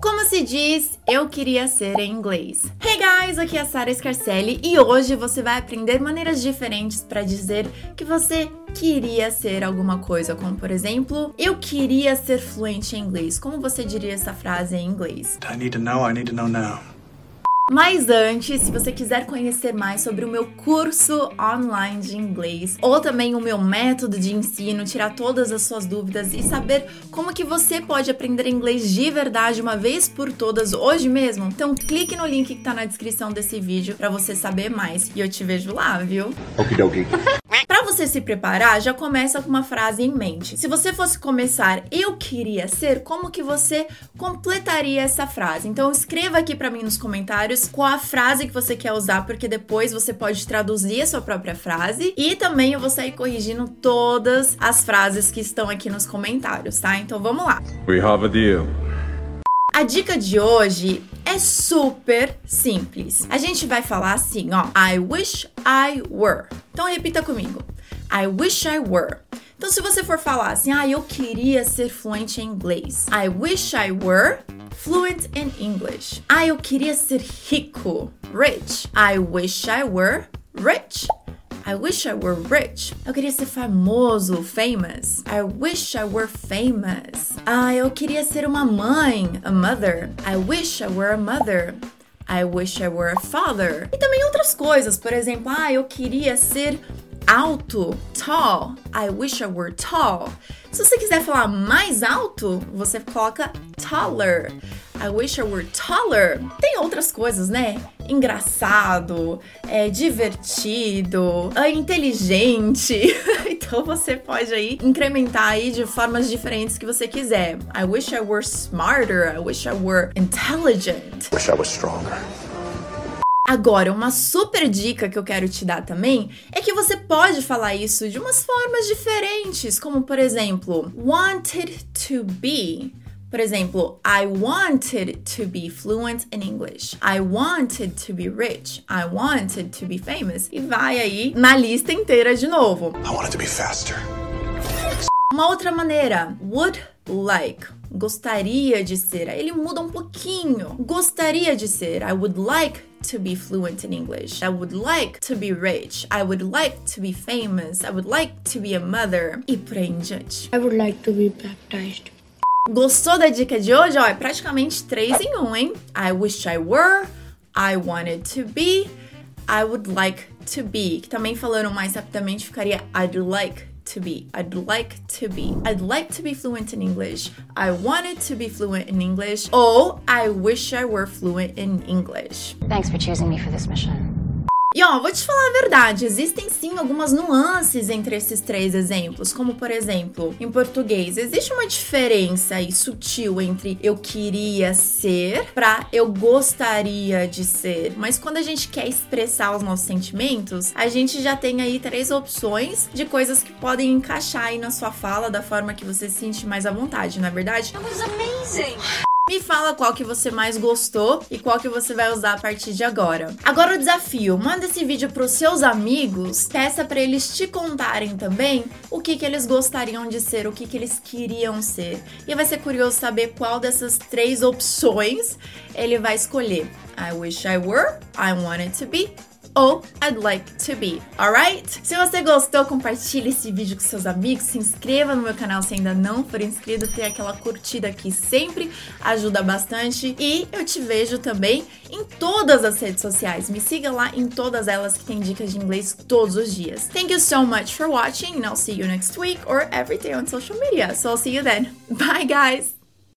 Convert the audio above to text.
Como se diz, eu queria ser em inglês. Hey guys, aqui é a Sara Scarcelli e hoje você vai aprender maneiras diferentes para dizer que você queria ser alguma coisa, como por exemplo, eu queria ser fluente em inglês. Como você diria essa frase em inglês? I need to know, I need to know now. Mas antes, se você quiser conhecer mais sobre o meu curso online de inglês ou também o meu método de ensino, tirar todas as suas dúvidas e saber como que você pode aprender inglês de verdade uma vez por todas hoje mesmo, então clique no link que tá na descrição desse vídeo para você saber mais e eu te vejo lá, viu? Okidoki. Você se preparar, já começa com uma frase em mente. Se você fosse começar eu queria ser, como que você completaria essa frase? Então escreva aqui para mim nos comentários qual a frase que você quer usar, porque depois você pode traduzir a sua própria frase e também eu vou sair corrigindo todas as frases que estão aqui nos comentários, tá? Então vamos lá. We have a deal. A dica de hoje é super simples. A gente vai falar assim, ó. I wish I were. Então repita comigo. I wish I were. Então, se você for falar assim, ah, eu queria ser fluente em inglês. I wish I were fluent in English. Ah, eu queria ser rico. Rich. I wish I were rich. I wish I were rich. Eu queria ser famoso, famous. I wish I were famous. Ah, eu queria ser uma mãe, a mother. I wish I were a mother. I wish I were a father. E também outras coisas, por exemplo, ah, eu queria ser alto, tall. I wish I were tall. Se você quiser falar mais alto, você coloca taller. I wish I were taller. Tem outras coisas, né? Engraçado, é divertido, é inteligente. então você pode aí incrementar aí de formas diferentes que você quiser. I wish I were smarter. I wish I were intelligent. Wish I was stronger. Agora, uma super dica que eu quero te dar também é que você pode falar isso de umas formas diferentes, como por exemplo, wanted to be. Por exemplo, I wanted to be fluent in English. I wanted to be rich. I wanted to be famous. E vai aí na lista inteira de novo. I wanted to be faster. Uma outra maneira, would like. Gostaria de ser. Aí Ele muda um pouquinho. Gostaria de ser. I would like to be fluent in English. I would like to be rich. I would like to be famous. I would like to be a mother. E por aí em diante. I would like to be baptized. Gostou da dica de hoje? Ó, é praticamente três em um, hein? I wish I were. I wanted to be. I would like to be. Que também falando mais rapidamente ficaria I'd like to be. I'd like to be. I'd like to be fluent in English. I wanted to be fluent in English. Oh, I wish I were fluent in English. Thanks for choosing me for this mission. E ó, vou te falar a verdade, existem sim algumas nuances entre esses três exemplos, como por exemplo, em português, existe uma diferença aí sutil entre eu queria ser para eu gostaria de ser. Mas quando a gente quer expressar os nossos sentimentos, a gente já tem aí três opções de coisas que podem encaixar aí na sua fala da forma que você se sente mais à vontade, não é verdade? That was amazing. Me fala qual que você mais gostou e qual que você vai usar a partir de agora. Agora o desafio, manda esse vídeo para os seus amigos, peça para eles te contarem também o que que eles gostariam de ser, o que que eles queriam ser. E vai ser curioso saber qual dessas três opções ele vai escolher. I wish I were, I wanted to be ou I'd like to be, alright? Se você gostou, compartilhe esse vídeo com seus amigos, se inscreva no meu canal se ainda não for inscrito, tem aquela curtida aqui sempre ajuda bastante e eu te vejo também em todas as redes sociais. Me siga lá em todas elas que tem dicas de inglês todos os dias. Thank you so much for watching and I'll see you next week or every day on social media. So I'll see you then. Bye guys!